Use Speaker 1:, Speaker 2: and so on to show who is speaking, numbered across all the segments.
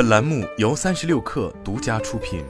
Speaker 1: 本栏目由三十六氪独家出品。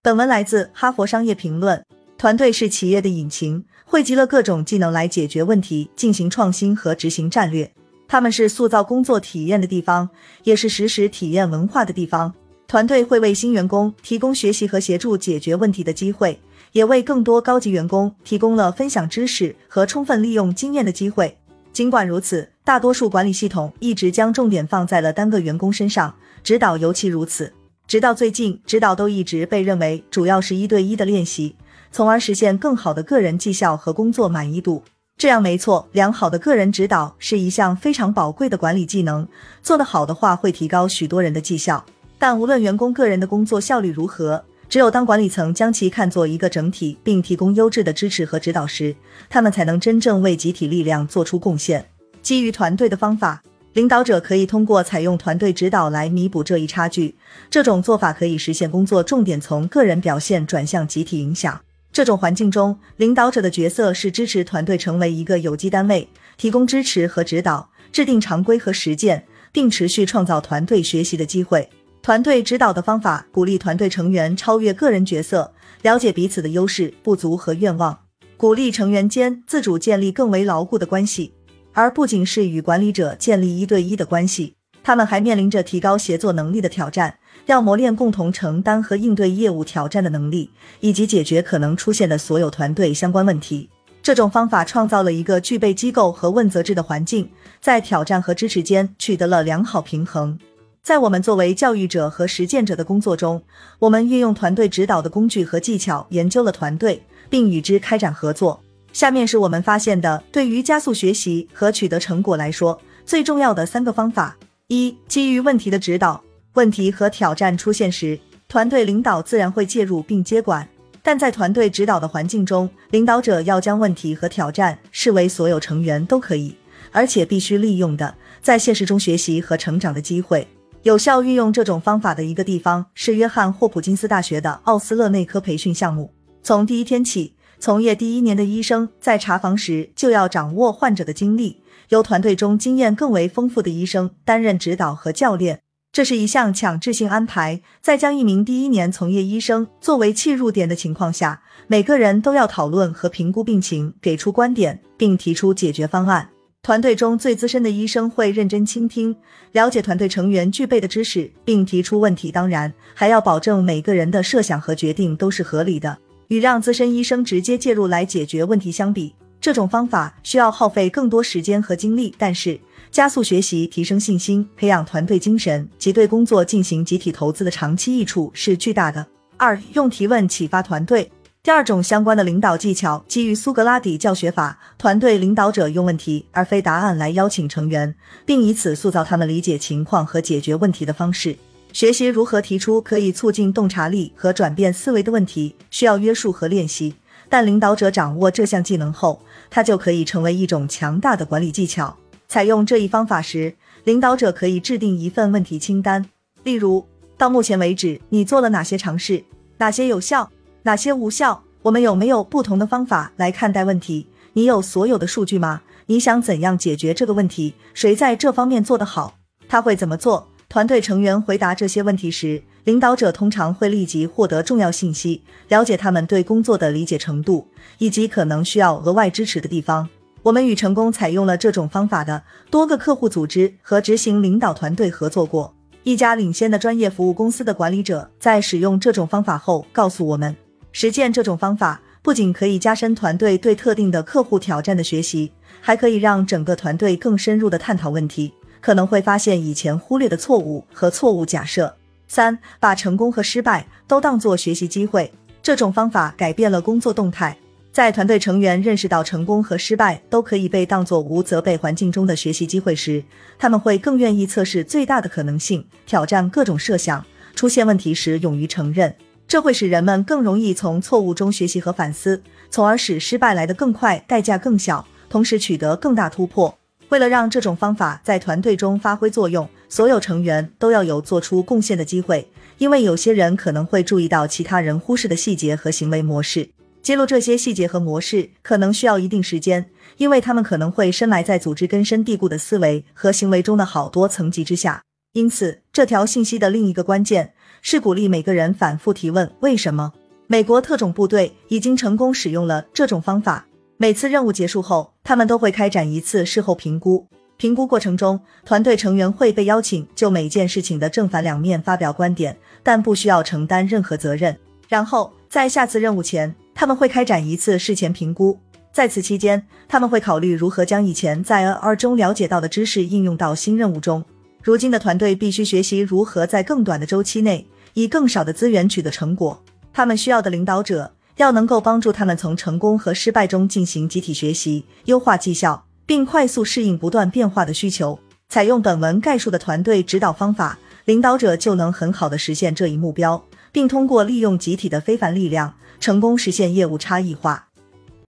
Speaker 2: 本文来自《哈佛商业评论》。团队是企业的引擎，汇集了各种技能来解决问题、进行创新和执行战略。他们是塑造工作体验的地方，也是实时体验文化的地方。团队会为新员工提供学习和协助解决问题的机会，也为更多高级员工提供了分享知识和充分利用经验的机会。尽管如此，大多数管理系统一直将重点放在了单个员工身上，指导尤其如此。直到最近，指导都一直被认为主要是一对一的练习，从而实现更好的个人绩效和工作满意度。这样没错，良好的个人指导是一项非常宝贵的管理技能，做得好的话会提高许多人的绩效。但无论员工个人的工作效率如何，只有当管理层将其看作一个整体，并提供优质的支持和指导时，他们才能真正为集体力量做出贡献。基于团队的方法，领导者可以通过采用团队指导来弥补这一差距。这种做法可以实现工作重点从个人表现转向集体影响。这种环境中，领导者的角色是支持团队成为一个有机单位，提供支持和指导，制定常规和实践，并持续创造团队学习的机会。团队指导的方法鼓励团队成员超越个人角色，了解彼此的优势、不足和愿望，鼓励成员间自主建立更为牢固的关系，而不仅是与管理者建立一对一的关系。他们还面临着提高协作能力的挑战，要磨练共同承担和应对业务挑战的能力，以及解决可能出现的所有团队相关问题。这种方法创造了一个具备机构和问责制的环境，在挑战和支持间取得了良好平衡。在我们作为教育者和实践者的工作中，我们运用团队指导的工具和技巧，研究了团队，并与之开展合作。下面是我们发现的对于加速学习和取得成果来说最重要的三个方法：一、基于问题的指导。问题和挑战出现时，团队领导自然会介入并接管，但在团队指导的环境中，领导者要将问题和挑战视为所有成员都可以，而且必须利用的在现实中学习和成长的机会。有效运用这种方法的一个地方是约翰霍普金斯大学的奥斯勒内科培训项目。从第一天起，从业第一年的医生在查房时就要掌握患者的经历，由团队中经验更为丰富的医生担任指导和教练。这是一项强制性安排，在将一名第一年从业医生作为切入点的情况下，每个人都要讨论和评估病情，给出观点，并提出解决方案。团队中最资深的医生会认真倾听，了解团队成员具备的知识，并提出问题。当然，还要保证每个人的设想和决定都是合理的。与让资深医生直接介入来解决问题相比，这种方法需要耗费更多时间和精力。但是，加速学习、提升信心、培养团队精神及对工作进行集体投资的长期益处是巨大的。二、用提问启发团队。第二种相关的领导技巧基于苏格拉底教学法，团队领导者用问题而非答案来邀请成员，并以此塑造他们理解情况和解决问题的方式。学习如何提出可以促进洞察力和转变思维的问题，需要约束和练习。但领导者掌握这项技能后，他就可以成为一种强大的管理技巧。采用这一方法时，领导者可以制定一份问题清单，例如，到目前为止你做了哪些尝试，哪些有效。哪些无效？我们有没有不同的方法来看待问题？你有所有的数据吗？你想怎样解决这个问题？谁在这方面做得好？他会怎么做？团队成员回答这些问题时，领导者通常会立即获得重要信息，了解他们对工作的理解程度以及可能需要额外支持的地方。我们与成功采用了这种方法的多个客户组织和执行领导团队合作过。一家领先的专业服务公司的管理者在使用这种方法后告诉我们。实践这种方法不仅可以加深团队对特定的客户挑战的学习，还可以让整个团队更深入的探讨问题，可能会发现以前忽略的错误和错误假设。三，把成功和失败都当作学习机会。这种方法改变了工作动态。在团队成员认识到成功和失败都可以被当作无责备环境中的学习机会时，他们会更愿意测试最大的可能性，挑战各种设想，出现问题时勇于承认。这会使人们更容易从错误中学习和反思，从而使失败来得更快、代价更小，同时取得更大突破。为了让这种方法在团队中发挥作用，所有成员都要有做出贡献的机会，因为有些人可能会注意到其他人忽视的细节和行为模式。揭露这些细节和模式可能需要一定时间，因为他们可能会深埋在组织根深蒂固的思维和行为中的好多层级之下。因此，这条信息的另一个关键是鼓励每个人反复提问：为什么？美国特种部队已经成功使用了这种方法。每次任务结束后，他们都会开展一次事后评估。评估过程中，团队成员会被邀请就每件事情的正反两面发表观点，但不需要承担任何责任。然后，在下次任务前，他们会开展一次事前评估，在此期间，他们会考虑如何将以前在 N.R. 中了解到的知识应用到新任务中。如今的团队必须学习如何在更短的周期内，以更少的资源取得成果。他们需要的领导者要能够帮助他们从成功和失败中进行集体学习，优化绩效，并快速适应不断变化的需求。采用本文概述的团队指导方法，领导者就能很好的实现这一目标，并通过利用集体的非凡力量。成功实现业务差异化。